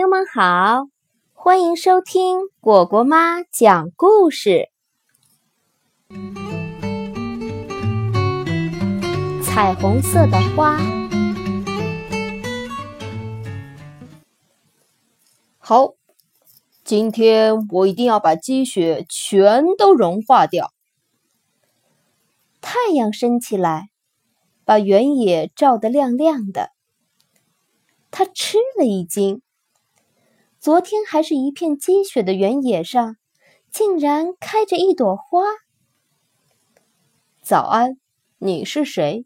友们好，欢迎收听果果妈讲故事。彩虹色的花，好，今天我一定要把积雪全都融化掉。太阳升起来，把原野照得亮亮的。他吃了一惊。昨天还是一片积雪的原野上，竟然开着一朵花。早安，你是谁？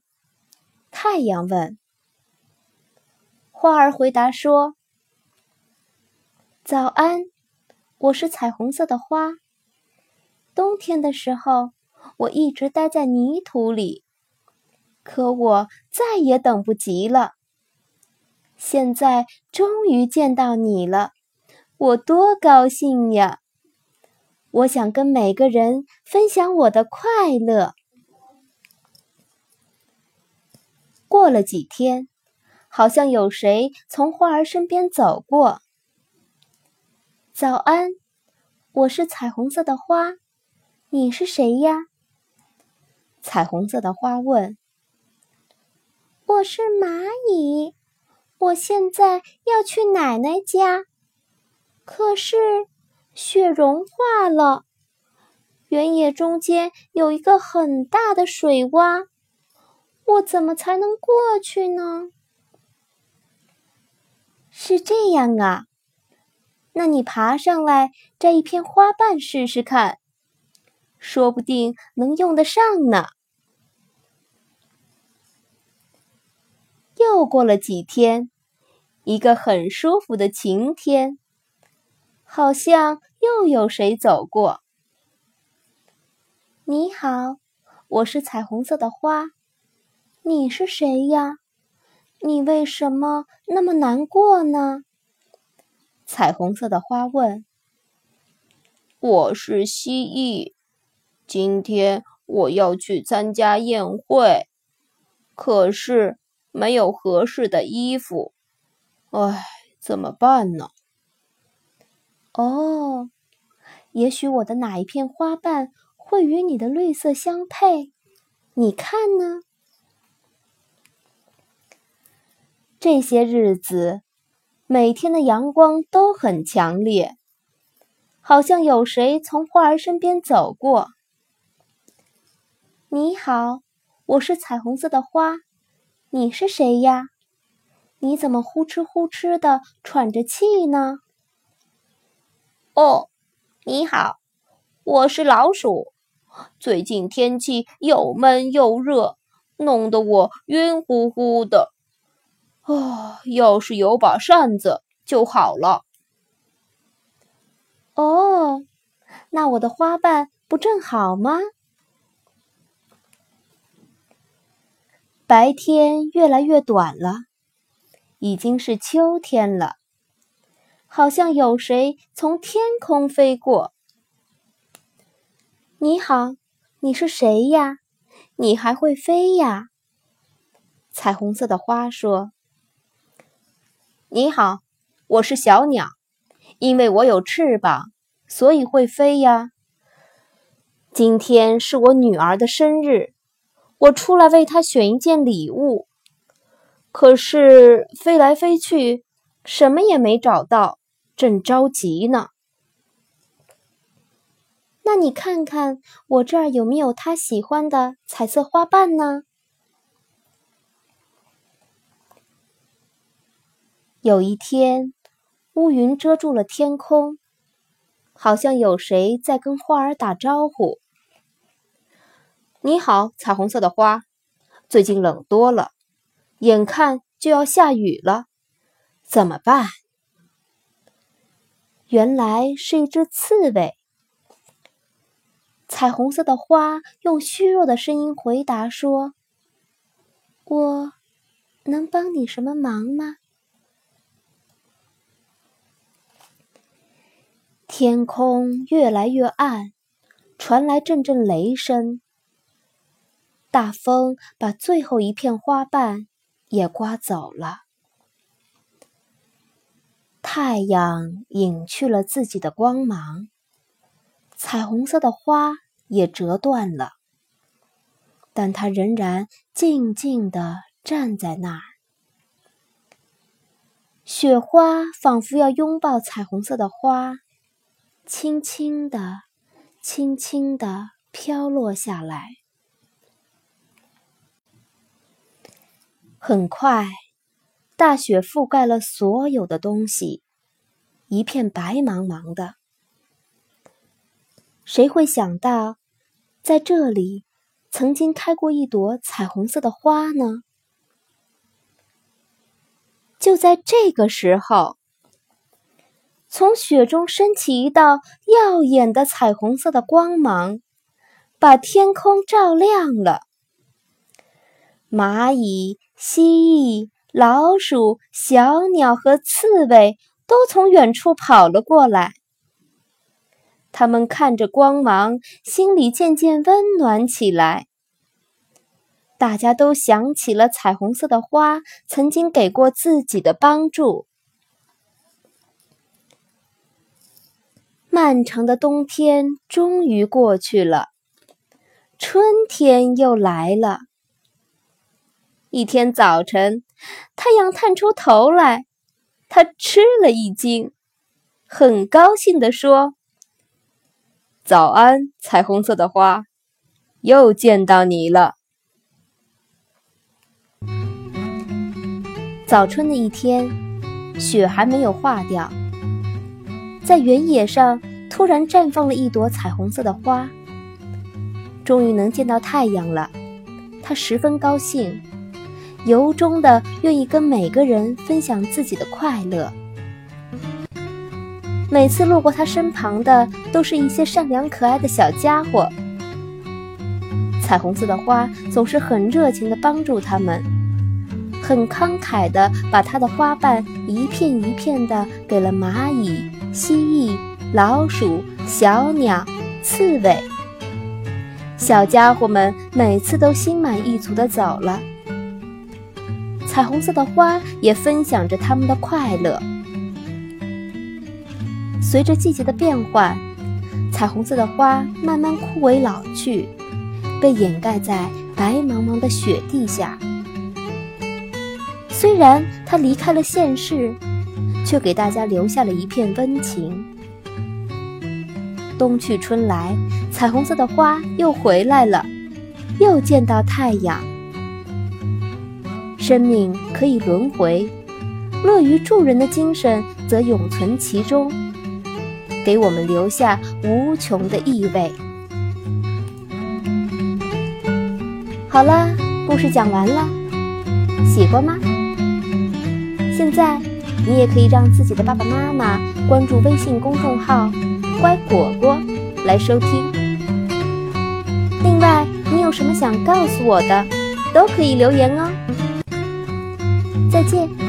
太阳问。花儿回答说：“早安，我是彩虹色的花。冬天的时候，我一直待在泥土里，可我再也等不及了。现在终于见到你了。”我多高兴呀！我想跟每个人分享我的快乐。过了几天，好像有谁从花儿身边走过。早安，我是彩虹色的花，你是谁呀？彩虹色的花问。我是蚂蚁，我现在要去奶奶家。可是雪融化了，原野中间有一个很大的水洼，我怎么才能过去呢？是这样啊，那你爬上来摘一片花瓣试试看，说不定能用得上呢。又过了几天，一个很舒服的晴天。好像又有谁走过。你好，我是彩虹色的花，你是谁呀？你为什么那么难过呢？彩虹色的花问。我是蜥蜴，今天我要去参加宴会，可是没有合适的衣服，唉，怎么办呢？哦，也许我的哪一片花瓣会与你的绿色相配？你看呢？这些日子，每天的阳光都很强烈，好像有谁从花儿身边走过。你好，我是彩虹色的花，你是谁呀？你怎么呼哧呼哧的喘着气呢？哦，你好，我是老鼠。最近天气又闷又热，弄得我晕乎乎的。啊，要是有把扇子就好了。哦，那我的花瓣不正好吗？白天越来越短了，已经是秋天了。好像有谁从天空飞过。你好，你是谁呀？你还会飞呀？彩虹色的花说：“你好，我是小鸟，因为我有翅膀，所以会飞呀。今天是我女儿的生日，我出来为她选一件礼物，可是飞来飞去，什么也没找到。”正着急呢，那你看看我这儿有没有他喜欢的彩色花瓣呢？有一天，乌云遮住了天空，好像有谁在跟花儿打招呼。你好，彩虹色的花，最近冷多了，眼看就要下雨了，怎么办？原来是一只刺猬。彩虹色的花用虚弱的声音回答说：“我能帮你什么忙吗？”天空越来越暗，传来阵阵雷声。大风把最后一片花瓣也刮走了。太阳隐去了自己的光芒，彩虹色的花也折断了，但它仍然静静地站在那儿。雪花仿佛要拥抱彩虹色的花，轻轻地、轻轻地飘落下来。很快。大雪覆盖了所有的东西，一片白茫茫的。谁会想到，在这里曾经开过一朵彩虹色的花呢？就在这个时候，从雪中升起一道耀眼的彩虹色的光芒，把天空照亮了。蚂蚁、蜥蜴。老鼠、小鸟和刺猬都从远处跑了过来。他们看着光芒，心里渐渐温暖起来。大家都想起了彩虹色的花曾经给过自己的帮助。漫长的冬天终于过去了，春天又来了。一天早晨。太阳探出头来，他吃了一惊，很高兴地说：“早安，彩虹色的花，又见到你了。”早春的一天，雪还没有化掉，在原野上突然绽放了一朵彩虹色的花。终于能见到太阳了，他十分高兴。由衷的愿意跟每个人分享自己的快乐。每次路过他身旁的，都是一些善良可爱的小家伙。彩虹色的花总是很热情的帮助他们，很慷慨的把它的花瓣一片一片的给了蚂蚁、蜥蜴、老鼠、小鸟、刺猬。小家伙们每次都心满意足的走了。彩虹色的花也分享着他们的快乐。随着季节的变换，彩虹色的花慢慢枯萎老去，被掩盖在白茫茫的雪地下。虽然它离开了现世，却给大家留下了一片温情。冬去春来，彩虹色的花又回来了，又见到太阳。生命可以轮回，乐于助人的精神则永存其中，给我们留下无穷的意味。好了，故事讲完了，喜欢吗？现在你也可以让自己的爸爸妈妈关注微信公众号“乖果果”来收听。另外，你有什么想告诉我的，都可以留言哦。再见。